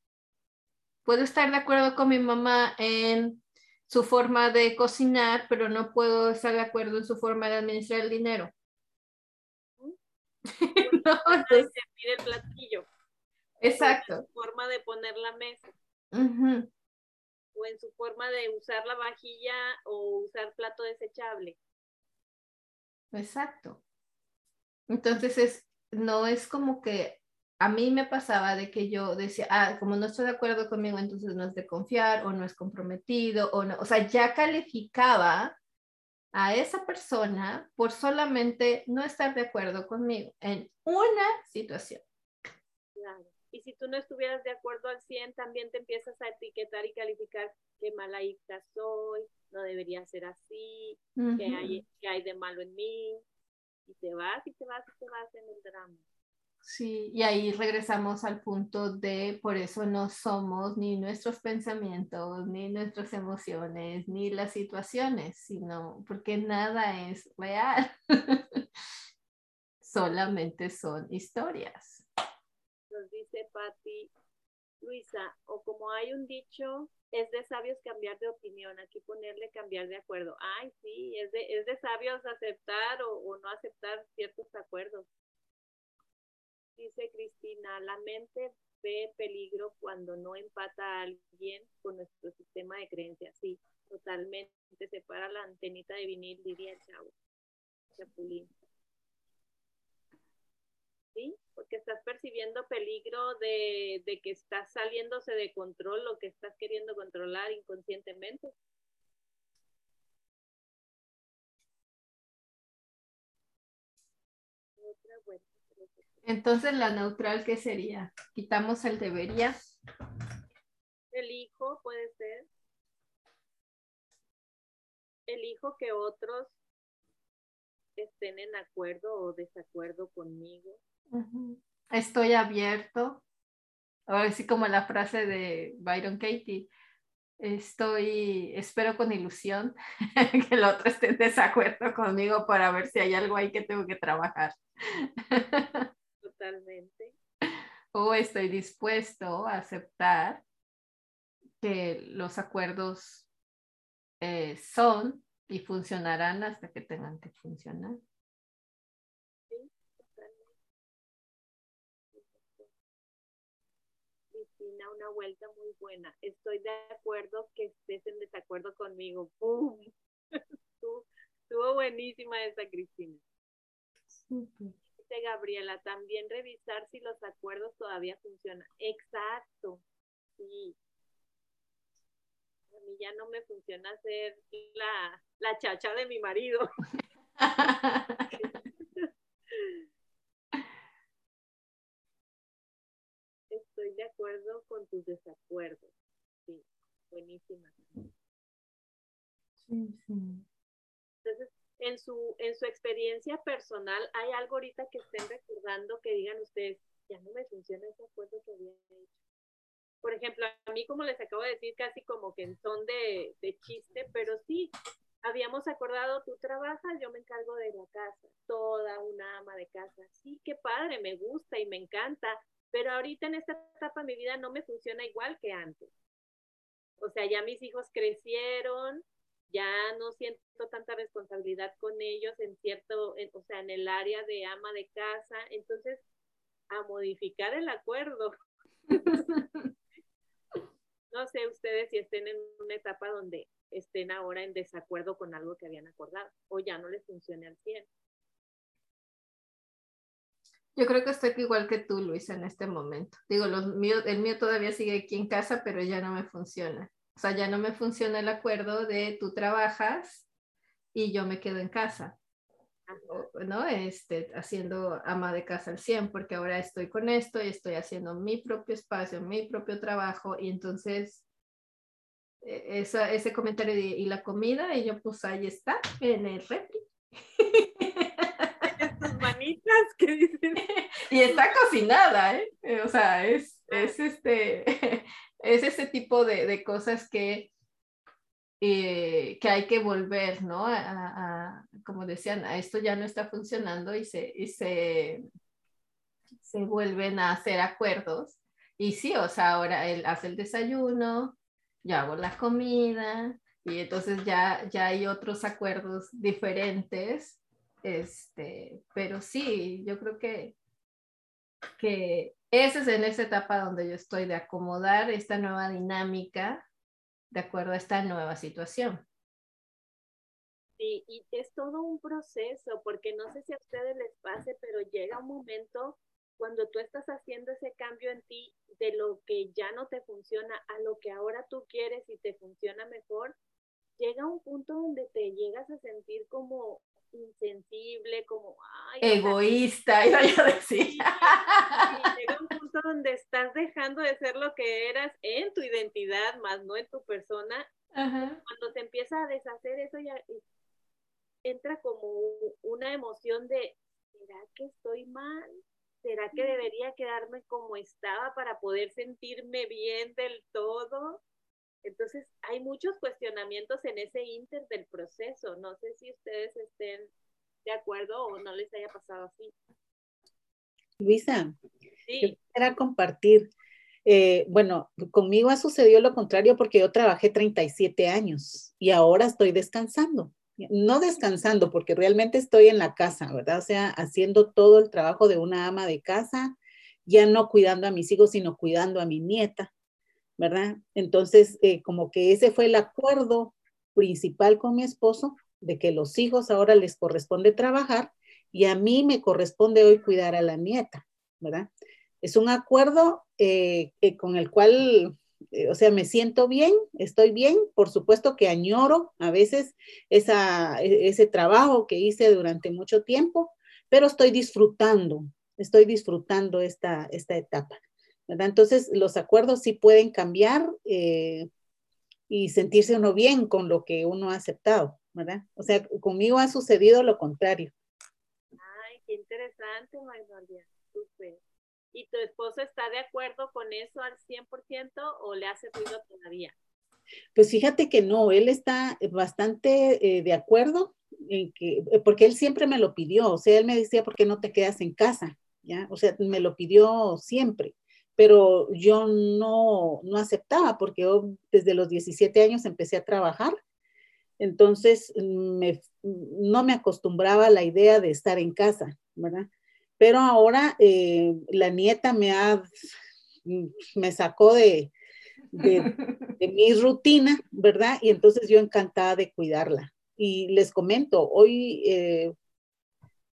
puedo estar de acuerdo con mi mamá en su forma de cocinar, pero no puedo estar de acuerdo en su forma de administrar el dinero. no, entonces... el platillo. Exacto. En su forma de poner la mesa. O en su forma de usar la vajilla o usar plato desechable. Exacto. Entonces es, no es como que a mí me pasaba de que yo decía, ah, como no estoy de acuerdo conmigo, entonces no es de confiar o no es comprometido o no, o sea, ya calificaba a esa persona por solamente no estar de acuerdo conmigo en una situación. Claro. Y si tú no estuvieras de acuerdo al 100, también te empiezas a etiquetar y calificar qué mala hija soy, no debería ser así, qué, hay, qué hay de malo en mí. Y te vas y te vas y te vas en el drama. Sí, y ahí regresamos al punto de por eso no somos ni nuestros pensamientos, ni nuestras emociones, ni las situaciones, sino porque nada es real. Solamente son historias. Nos dice Patti, Luisa, o como hay un dicho, es de sabios cambiar de opinión, aquí ponerle cambiar de acuerdo. Ay, sí, es de, es de sabios aceptar o, o no aceptar ciertos acuerdos. Dice Cristina, la mente ve peligro cuando no empata a alguien con nuestro sistema de creencias. Sí, totalmente. Separa la antenita de vinil, diría el chavo. Chapulín. ¿Sí? Porque estás percibiendo peligro de, de que estás saliéndose de control lo que estás queriendo controlar inconscientemente. Entonces, la neutral, ¿qué sería? Quitamos el debería. Elijo, puede ser. Elijo que otros estén en acuerdo o desacuerdo conmigo. Estoy abierto. Ahora sí como la frase de Byron Katie. Estoy, espero con ilusión que el otro esté en desacuerdo conmigo para ver si hay algo ahí que tengo que trabajar. Totalmente. O estoy dispuesto a aceptar que los acuerdos eh, son y funcionarán hasta que tengan que funcionar. Sí, totalmente. Cristina, una vuelta muy buena. Estoy de acuerdo que estés en desacuerdo conmigo. ¡Pum! Estuvo buenísima esa, Cristina. Gabriela, también revisar si los acuerdos todavía funcionan. Exacto, sí. A mí ya no me funciona ser la, la chacha de mi marido. Estoy de acuerdo con tus desacuerdos. Sí, buenísima. Sí, sí. Entonces, en su, en su experiencia personal, ¿hay algo ahorita que estén recordando que digan ustedes, ya no me funciona ese acuerdo que había hecho? Por ejemplo, a mí, como les acabo de decir, casi como que en son de, de chiste, pero sí, habíamos acordado, tú trabajas, yo me encargo de la casa, toda una ama de casa. Sí, qué padre, me gusta y me encanta, pero ahorita en esta etapa de mi vida no me funciona igual que antes. O sea, ya mis hijos crecieron, ya no siento tanta responsabilidad con ellos en cierto, o sea, en el área de ama de casa, entonces a modificar el acuerdo. no sé ustedes si estén en una etapa donde estén ahora en desacuerdo con algo que habían acordado o ya no les funcione al 100. Yo creo que estoy igual que tú, Luis, en este momento. Digo, los el mío todavía sigue aquí en casa, pero ya no me funciona. O sea, ya no me funciona el acuerdo de tú trabajas y yo me quedo en casa. ¿no? Este, haciendo ama de casa al 100, porque ahora estoy con esto y estoy haciendo mi propio espacio, mi propio trabajo, y entonces e, esa, ese comentario de, y la comida, y yo pues ahí está, en el refri. Tus manitas que dicen. y está cocinada, ¿eh? O sea, es, es este, es ese tipo de, de cosas que, eh, que hay que volver, ¿no? A, como decían, a esto ya no está funcionando y se, y se, se vuelven a hacer acuerdos Y sí, o sea, ahora él hace el desayuno, yo hago la comida, y entonces ya, ya hay otros acuerdos diferentes. Este, pero sí, yo creo que, que ese es en esa etapa donde yo estoy de acomodar esta nueva dinámica de acuerdo a esta nueva situación. Sí, y es todo un proceso, porque no sé si a ustedes les pase, pero llega un momento cuando tú estás haciendo ese cambio en ti de lo que ya no te funciona a lo que ahora tú quieres y te funciona mejor, llega un punto donde te llegas a sentir como insensible, como egoísta, iba a decir. llega un punto donde estás dejando de ser lo que eras en tu identidad, más no en tu persona. Cuando te empieza a deshacer eso ya entra como una emoción de ¿será que estoy mal? ¿Será que debería quedarme como estaba para poder sentirme bien del todo? Entonces, hay muchos cuestionamientos en ese inter del proceso. No sé si ustedes estén de acuerdo o no les haya pasado así. Luisa, sí. quisiera compartir. Eh, bueno, conmigo ha sucedido lo contrario porque yo trabajé 37 años y ahora estoy descansando. No descansando porque realmente estoy en la casa, ¿verdad? O sea, haciendo todo el trabajo de una ama de casa, ya no cuidando a mis hijos, sino cuidando a mi nieta. ¿Verdad? Entonces, eh, como que ese fue el acuerdo principal con mi esposo, de que los hijos ahora les corresponde trabajar y a mí me corresponde hoy cuidar a la nieta, ¿verdad? Es un acuerdo eh, con el cual, eh, o sea, me siento bien, estoy bien, por supuesto que añoro a veces e, ese trabajo que hice durante mucho tiempo, pero estoy disfrutando, estoy disfrutando esta, esta etapa. Entonces, los acuerdos sí pueden cambiar eh, y sentirse uno bien con lo que uno ha aceptado, ¿verdad? O sea, conmigo ha sucedido lo contrario. Ay, qué interesante, Magnolia. Súper. ¿Y tu esposo está de acuerdo con eso al 100% o le hace ruido todavía? Pues fíjate que no, él está bastante eh, de acuerdo en que, porque él siempre me lo pidió, o sea, él me decía, ¿por qué no te quedas en casa? ¿Ya? O sea, me lo pidió siempre pero yo no, no aceptaba porque yo desde los 17 años empecé a trabajar. Entonces, no me acostumbraba a la idea de estar en casa, ¿verdad? Pero ahora eh, la nieta me ha, me sacó de, de, mi rutina, ¿verdad? Y entonces yo encantada de cuidarla. Y les comento, hoy eh,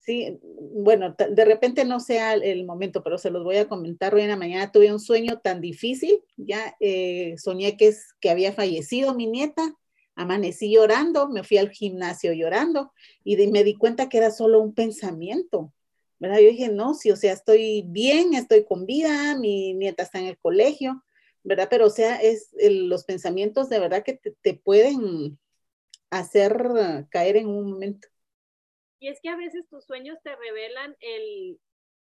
Sí, bueno, de repente no sea el momento, pero se los voy a comentar. Hoy en la mañana tuve un sueño tan difícil, ya eh, soñé que, es, que había fallecido mi nieta, amanecí llorando, me fui al gimnasio llorando y me di cuenta que era solo un pensamiento, ¿verdad? Yo dije, no, sí, o sea, estoy bien, estoy con vida, mi nieta está en el colegio, ¿verdad? Pero o sea, es los pensamientos de verdad que te pueden hacer caer en un momento. Y es que a veces tus sueños te revelan el,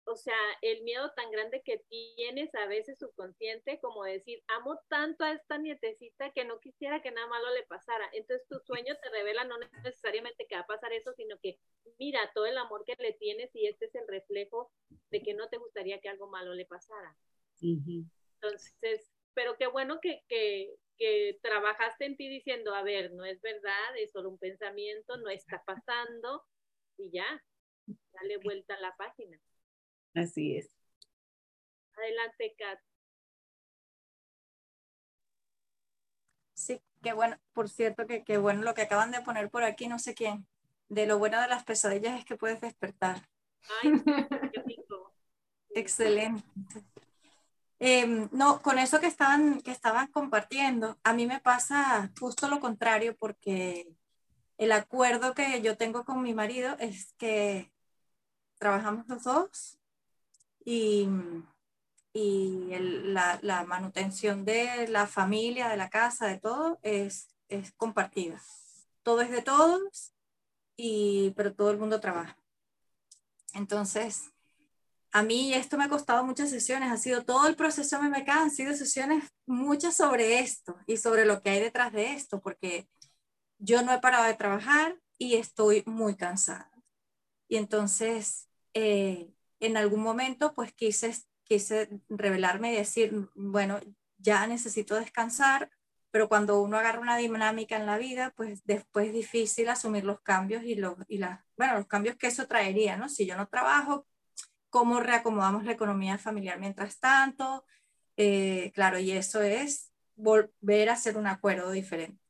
o sea, el miedo tan grande que tienes a veces subconsciente, como decir, amo tanto a esta nietecita que no quisiera que nada malo le pasara. Entonces tu sueño te revela no necesariamente que va a pasar eso, sino que mira todo el amor que le tienes y este es el reflejo de que no te gustaría que algo malo le pasara. Entonces, pero qué bueno que, que, que trabajaste en ti diciendo, a ver, no es verdad, es solo un pensamiento, no está pasando, y ya, dale vuelta a la página. Así es. Adelante, Kat. Sí, qué bueno, por cierto, que qué bueno lo que acaban de poner por aquí, no sé quién. De lo bueno de las pesadillas es que puedes despertar. Ay, qué rico. Excelente. Em, no, con eso que estaban, que estaban compartiendo, a mí me pasa justo lo contrario porque el acuerdo que yo tengo con mi marido es que trabajamos los dos y, y la, la, manutención de la familia, de la casa, de todo es, es compartida. Todo es de todos, y, pero todo el mundo trabaja. Entonces, a mí esto me ha costado muchas sesiones, ha sido todo el proceso MMK, han sido sesiones muchas sobre esto y sobre lo que hay detrás de esto, porque yo no he parado de trabajar y estoy muy cansada. Y entonces, eh, en algún momento, pues quise quise revelarme y decir, bueno, ya necesito descansar, pero cuando uno agarra una dinámica en la vida, pues después es difícil asumir los cambios y los, y bueno, los cambios que eso traería, ¿no? Si yo no trabajo, ¿cómo reacomodamos la economía familiar mientras tanto? Eh, claro, y eso es volver a hacer un acuerdo diferente.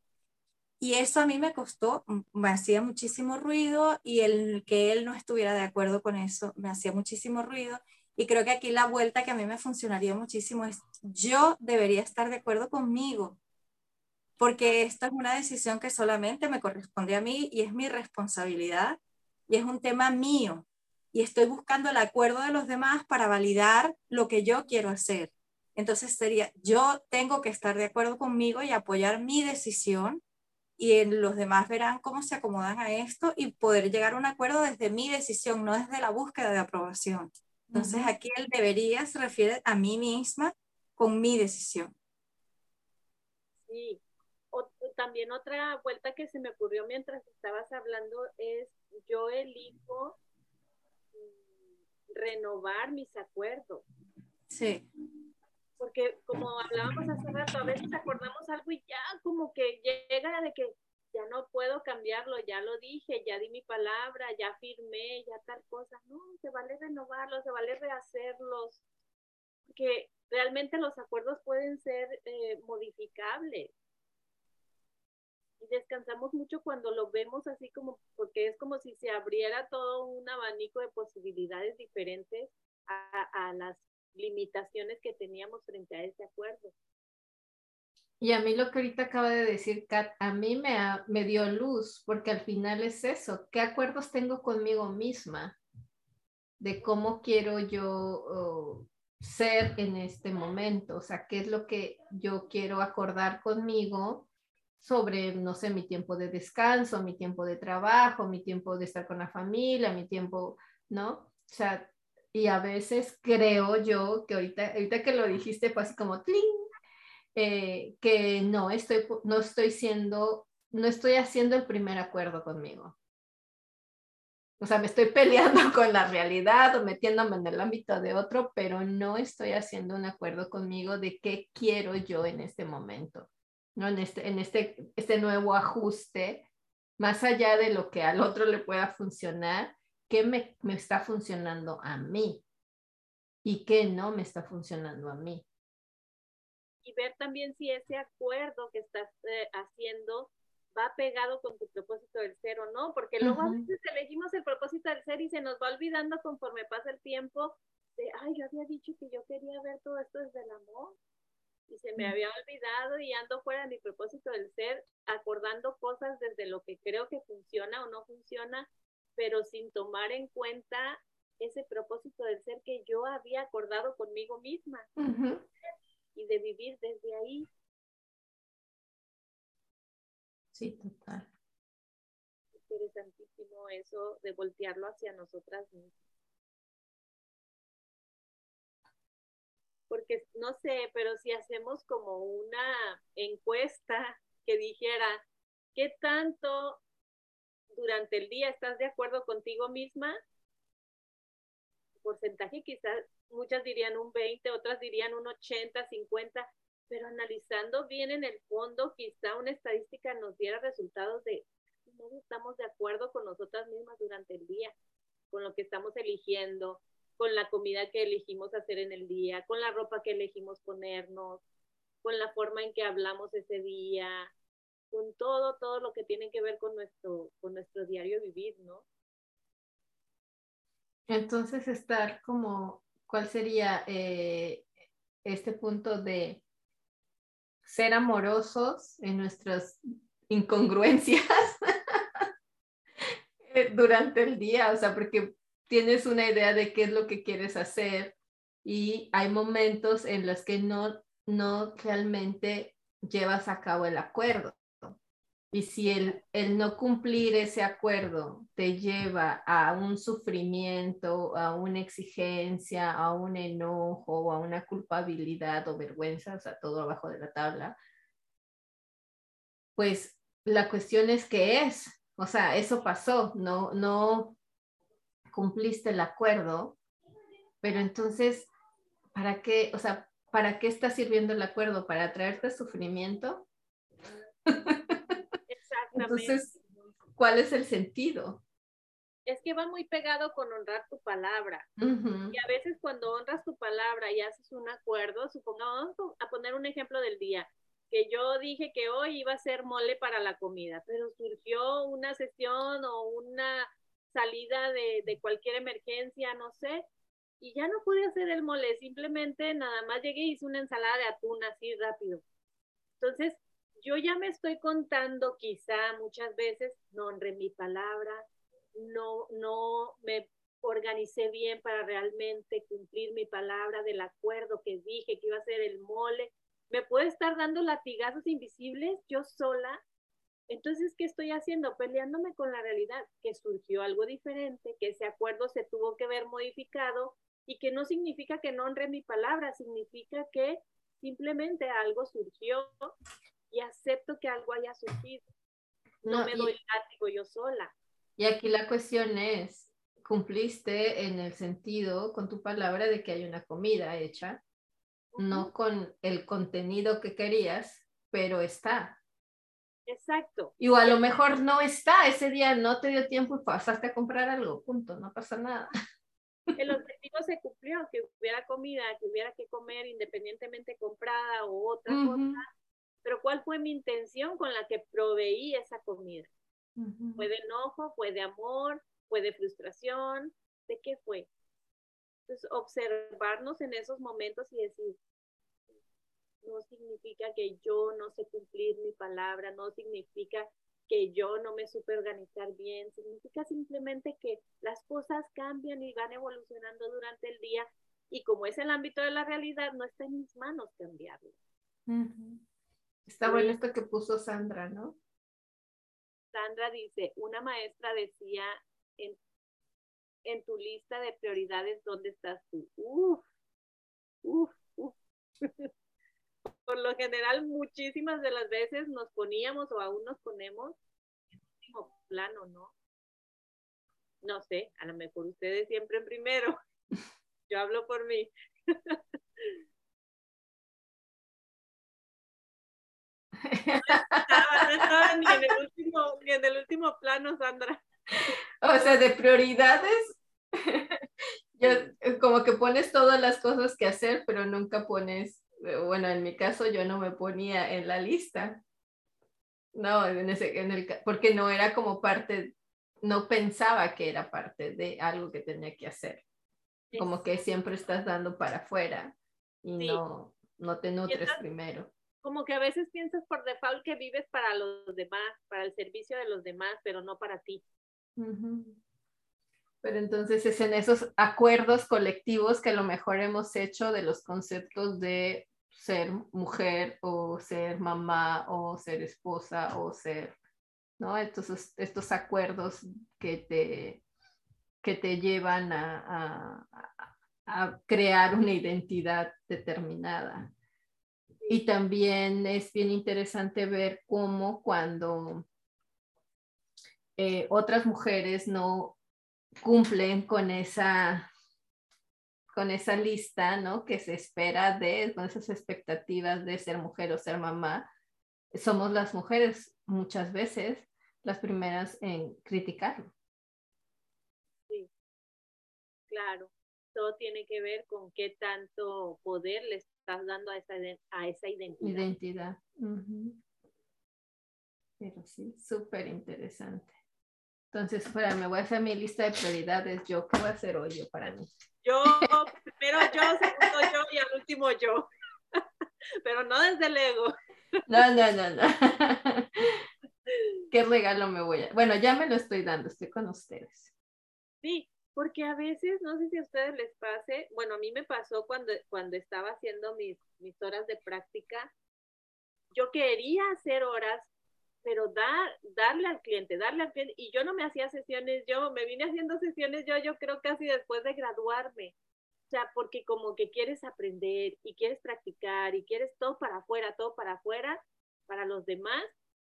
Y eso a mí me costó, me hacía muchísimo ruido y el que él no estuviera de acuerdo con eso me hacía muchísimo ruido. Y creo que aquí la vuelta que a mí me funcionaría muchísimo es, yo debería estar de acuerdo conmigo, porque esto es una decisión que solamente me corresponde a mí y es mi responsabilidad y es un tema mío. Y estoy buscando el acuerdo de los demás para validar lo que yo quiero hacer. Entonces sería, yo tengo que estar de acuerdo conmigo y apoyar mi decisión y los demás verán cómo se acomodan a esto y poder llegar a un acuerdo desde mi decisión, no desde la búsqueda de aprobación. Entonces aquí el debería se refiere a mí misma con mi decisión. Sí, también otra vuelta que se me ocurrió mientras estabas hablando es yo elijo mm, renovar mis acuerdos. Sí. Porque como hablábamos hace rato, a veces acordamos algo y ya como que llega de que ya no puedo cambiarlo, ya lo dije, ya di mi palabra, ya firmé, ya tal cosa. No, se vale renovarlos, se vale rehacerlos, porque realmente los acuerdos pueden ser eh, modificables descansamos mucho cuando lo vemos así como, porque es como si se abriera todo un abanico de posibilidades diferentes a, las limitaciones que teníamos frente a ese acuerdo. Y a mí lo que ahorita acaba de decir Kat, a mí me, me dio luz, porque al final es eso, ¿qué acuerdos tengo conmigo misma? De cómo quiero yo ser en este momento, o sea, qué es lo que yo quiero acordar conmigo sobre, no sé, mi tiempo de descanso, mi tiempo de trabajo, mi tiempo de estar con la familia, mi tiempo, ¿no? O sea, y a veces creo yo que ahorita, ahorita que lo dijiste fue así como, eh, que no estoy, no estoy siendo, no estoy haciendo el primer acuerdo conmigo. O sea, me estoy peleando con la realidad o metiéndome en el ámbito de otro, pero no estoy haciendo un acuerdo conmigo de qué quiero yo en este momento. ¿no? En, este, en este, este nuevo ajuste, más allá de lo que al otro le pueda funcionar, ¿qué me, me está funcionando a mí? ¿Y qué no me está funcionando a mí? Y ver también si ese acuerdo que estás eh, haciendo va pegado con tu propósito del ser o no, porque luego a veces elegimos el propósito del ser y se nos va olvidando conforme pasa el tiempo de, ay, yo había dicho que yo quería ver todo esto desde el amor y se me había olvidado y ando fuera de mi propósito del ser, acordando cosas desde lo que creo que funciona o no funciona, pero sin tomar en cuenta ese propósito del ser que yo había acordado conmigo misma y de vivir desde ahí. Sí, total. Interesantísimo eso de voltearlo hacia nosotras mismas. porque no sé, pero si hacemos como una encuesta que dijera, ¿qué tanto durante el día estás de acuerdo contigo misma? Porcentaje quizás, muchas dirían un 20, otras dirían un 80, 50, pero analizando bien en el fondo, quizá una estadística nos diera resultados de no estamos de acuerdo con nosotras mismas durante el día, con lo que estamos eligiendo, con la comida que elegimos hacer en el día, con la ropa que elegimos ponernos, con la forma en que hablamos ese día, con todo, todo lo que tiene que ver con nuestro, con nuestro diario vivir, ¿no? Entonces, estar como, ¿cuál sería eh, este punto de ser amorosos en nuestras incongruencias durante el día? O sea, porque tienes una idea de qué es lo que quieres hacer y hay momentos en los que no, no realmente llevas a cabo el acuerdo. Y si el, el no cumplir ese acuerdo te lleva a un sufrimiento, a una exigencia, a un enojo, a una culpabilidad o vergüenza, o sea, todo abajo de la tabla, pues la cuestión es qué es. O sea, eso pasó, no, no, cumpliste el acuerdo, pero entonces, ¿para qué, o sea, para qué está sirviendo el acuerdo? ¿Para traerte sufrimiento? Entonces, ¿cuál es el sentido? Es que va muy pegado con honrar tu palabra. Y a veces cuando honras tu palabra y haces un acuerdo, supongamos a poner un ejemplo del día, que yo dije que hoy iba a ser mole para la comida, pero surgió una sesión o una salida de, de cualquier emergencia, no sé, y ya no pude hacer el mole, simplemente nada más llegué y hice una ensalada de atún así rápido. Entonces, yo ya me estoy contando, quizá muchas veces no honré mi palabra, no, no me organicé bien para realmente cumplir mi palabra del acuerdo que dije que iba a ser el mole. Me puede estar dando latigazos invisibles yo sola. Entonces, ¿qué estoy haciendo? Peleándome con la realidad, que surgió algo diferente, que ese acuerdo se tuvo que ver modificado y que no significa que no honre mi palabra, significa que simplemente algo surgió y acepto que algo haya surgido. No, me doy látigo yo sola. Y aquí la cuestión es, cumpliste en el sentido con tu palabra de que hay una comida hecha, no con el contenido que querías, pero está. Exacto. Y a lo mejor no está, ese día no te dio tiempo y pasaste a comprar algo, punto, no pasa nada. El objetivo se cumplió, que hubiera comida, que hubiera que comer independientemente comprada o otra cosa, pero ¿cuál fue mi intención con la que proveí esa comida? ¿Fue de enojo? ¿Fue de amor? ¿Fue de frustración? ¿De qué fue? Entonces, observarnos en esos momentos y decir, no significa que yo no sé cumplir mi palabra, no significa que yo no me supe organizar bien, significa simplemente que las cosas cambian y van evolucionando durante el día y como es el ámbito de la realidad, no está en mis manos cambiarlo. Está bueno esto que puso Sandra, ¿no? Sandra dice, una maestra decía en, en tu lista de prioridades, ¿dónde estás tú? Uf, uf, uf. por lo general muchísimas de las veces nos poníamos o aún nos ponemos en último plano, ¿no? No sé, a lo mejor ustedes siempre en primero. Yo hablo por mí. No estaba, ni, en el último, ni en el último plano, Sandra. O sea, de prioridades, yo, como que pones todas las cosas que hacer, pero nunca pones bueno, en mi caso yo no me ponía en la lista. No, en ese, en el, porque no era como parte, no pensaba que era parte de algo que tenía que hacer. Como que siempre estás dando para afuera y no, no te nutres primero. Como que a veces piensas por default que vives para los demás, para el servicio de los demás, pero no para ti. Pero entonces es en esos acuerdos colectivos que a lo mejor hemos hecho de los conceptos de ser mujer o ser mamá o ser esposa o ser, ¿no? Estos, estos acuerdos que te, que te llevan a, a, crear una identidad determinada. Y también es bien interesante ver cómo cuando eh, otras mujeres no cumplen con esa con esa lista, ¿no? Que se espera de, con esas expectativas de ser mujer o ser mamá, somos las mujeres muchas veces las primeras en criticarlo. Sí, claro. Todo tiene que ver con qué tanto poder le estás dando a esa, a esa identidad. Identidad. Pero sí, súper interesante. Entonces, fuera, me voy a hacer mi lista de prioridades. Yo, ¿qué voy a hacer hoy yo para mí? Yo, primero yo, segundo yo y al último yo. Pero no desde el ego. No, no, no, no. ¿Qué regalo me voy a...? Bueno, ya me lo estoy dando, estoy con ustedes. Sí, porque a veces, no sé si a ustedes les pase, bueno, a mí me pasó cuando, cuando estaba haciendo mis, mis horas de práctica, yo quería hacer horas pero dar, darle al cliente, darle al cliente, y yo no me hacía sesiones, yo me vine haciendo sesiones yo, yo creo casi después de graduarme, o sea, porque como que quieres aprender y quieres practicar y quieres todo para afuera, todo para afuera, para los demás,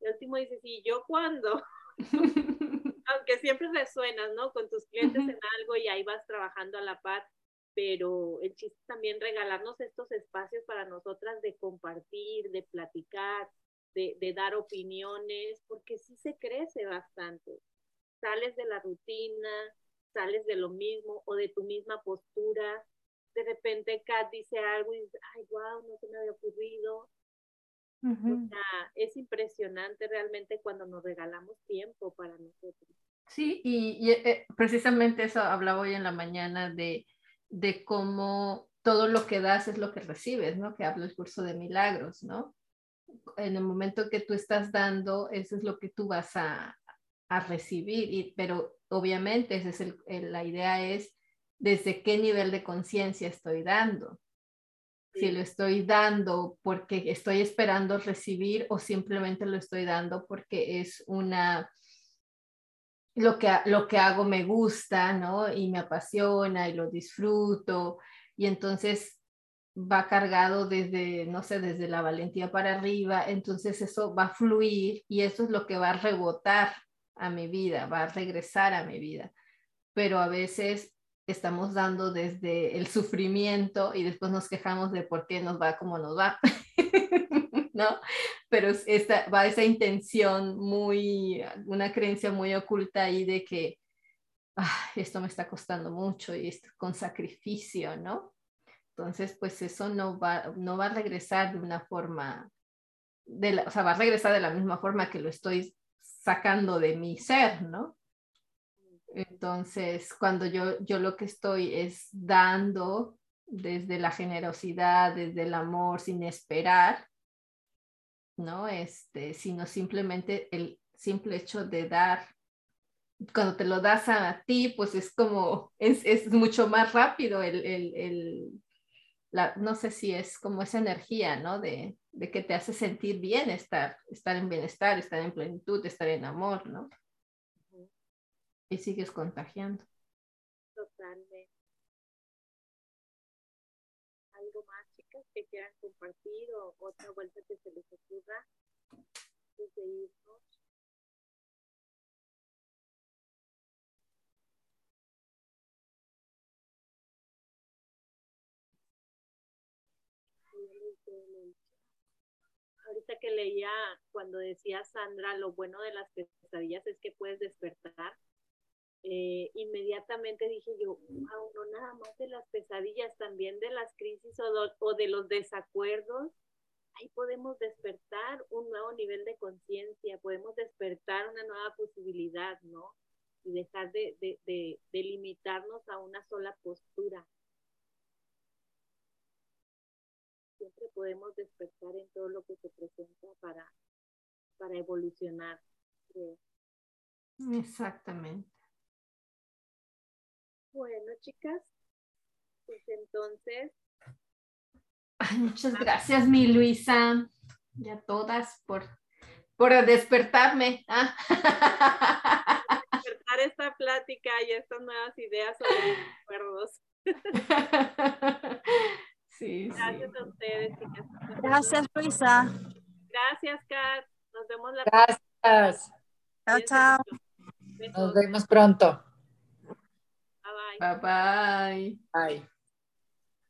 el último dice, sí, yo cuando, aunque siempre resuenas, ¿no? Con tus clientes en algo y ahí vas trabajando a la par, pero el chiste también regalarnos estos espacios para nosotras de compartir, de platicar, de, de dar opiniones, porque sí se crece bastante. Sales de la rutina, sales de lo mismo o de tu misma postura. De repente Kat dice algo y dice, ay, wow, no se me había ocurrido. O sea, es impresionante realmente cuando nos regalamos tiempo para nosotros. Sí, y, eh, precisamente eso hablaba hoy en la mañana de, de cómo todo lo que das es lo que recibes, ¿no? Que habla el curso de milagros, ¿no? En el momento que tú estás dando, eso es lo que tú vas a, a recibir, y, pero obviamente esa es el, la idea es desde qué nivel de conciencia estoy dando. Si lo estoy dando porque estoy esperando recibir o simplemente lo estoy dando porque es una, lo que, lo que hago me gusta, ¿no? Y me apasiona y lo disfruto. Y entonces va cargado desde, no sé, desde la valentía para arriba. Entonces eso va a fluir y eso es lo que va a rebotar a mi vida, va a regresar a mi vida. Pero a veces estamos dando desde el sufrimiento y después nos quejamos de por qué nos va como nos va, ¿no? Pero esta, va esa intención muy, una creencia muy oculta ahí de que ah, esto me está costando mucho y esto con sacrificio, ¿no? Entonces, pues eso no va, no va a regresar de una forma, de o sea, va a regresar de la misma forma que lo estoy sacando de mi ser, ¿no? Entonces, cuando yo, yo lo que estoy es dando desde la generosidad, desde el amor, sin esperar, ¿no? Este, sino simplemente el simple hecho de dar, cuando te lo das a ti, pues es como, es, es mucho más rápido el, el, el la, no sé si es como esa energía, ¿no? De, de que te hace sentir bien estar, estar en bienestar, estar en plenitud, estar en amor, ¿no? Y sigues contagiando. Totalmente. ¿Algo más, chicas, que quieran compartir o otra vuelta que se les ocurra desde irnos? ahorita que leía cuando decía Sandra, lo bueno de las pesadillas es que puedes despertar. Eh, inmediatamente dije yo, wow, no nada más de las pesadillas, también de las crisis o, de los desacuerdos, ahí podemos despertar un nuevo nivel de conciencia, podemos despertar una nueva posibilidad, ¿no? Y dejar de, de, limitarnos a una sola postura. siempre podemos despertar en todo lo que se presenta para, para evolucionar. Exactamente. Bueno, chicas, pues entonces. muchas gracias, mi Luisa, y a todas por, por despertarme. ¿ah? Despertar esta plática y estas nuevas ideas sobre los recuerdos. Gracias a ustedes, chicas. Gracias, Luisa. Gracias, Kat. Nos vemos la Gracias. Chao, chao. Nos vemos pronto. Bye-bye. Bye.